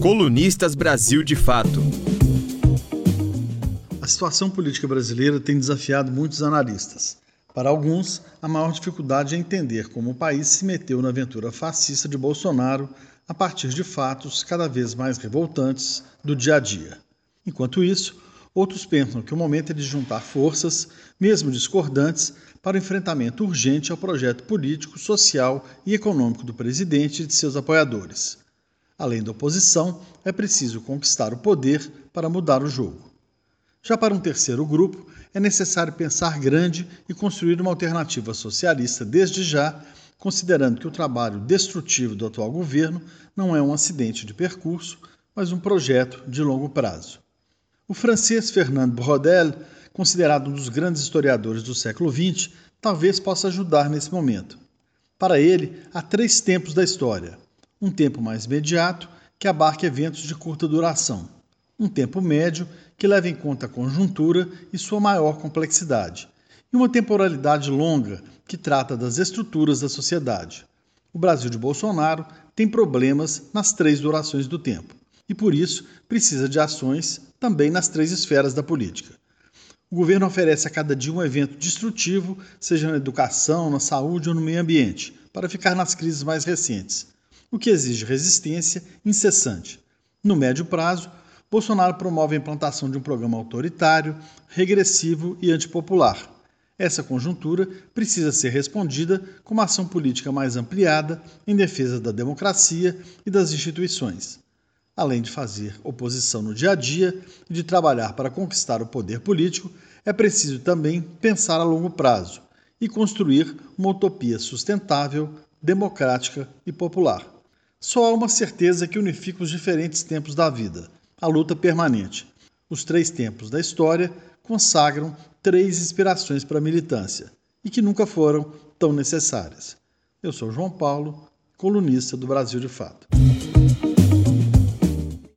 Colunistas Brasil de Fato. A situação política brasileira tem desafiado muitos analistas. Para alguns, a maior dificuldade é entender como o país se meteu na aventura fascista de Bolsonaro a partir de fatos cada vez mais revoltantes do dia a dia. Enquanto isso, outros pensam que o momento é de juntar forças, mesmo discordantes, para o enfrentamento urgente ao projeto político, social e econômico do presidente e de seus apoiadores. Além da oposição, é preciso conquistar o poder para mudar o jogo. Já para um terceiro grupo, é necessário pensar grande e construir uma alternativa socialista desde já, considerando que o trabalho destrutivo do atual governo não é um acidente de percurso, mas um projeto de longo prazo. O francês Fernand Braudel, considerado um dos grandes historiadores do século XX, talvez possa ajudar nesse momento. Para ele, há três tempos da história: um tempo mais imediato, que abarca eventos de curta duração, um tempo médio, que leva em conta a conjuntura e sua maior complexidade, e uma temporalidade longa, que trata das estruturas da sociedade. O Brasil de Bolsonaro tem problemas nas três durações do tempo, e por isso precisa de ações também nas três esferas da política. O governo oferece a cada dia um evento destrutivo, seja na educação, na saúde ou no meio ambiente, para ficar nas crises mais recentes o que exige resistência incessante. No médio prazo, Bolsonaro promove a implantação de um programa autoritário, regressivo e antipopular. Essa conjuntura precisa ser respondida com uma ação política mais ampliada em defesa da democracia e das instituições. Além de fazer oposição no dia a dia e de trabalhar para conquistar o poder político, é preciso também pensar a longo prazo e construir uma utopia sustentável, democrática e popular. Só há uma certeza que unifica os diferentes tempos da vida: a luta permanente. Os três tempos da história consagram três inspirações para a militância e que nunca foram tão necessárias. Eu sou João Paulo, colunista do Brasil de Fato.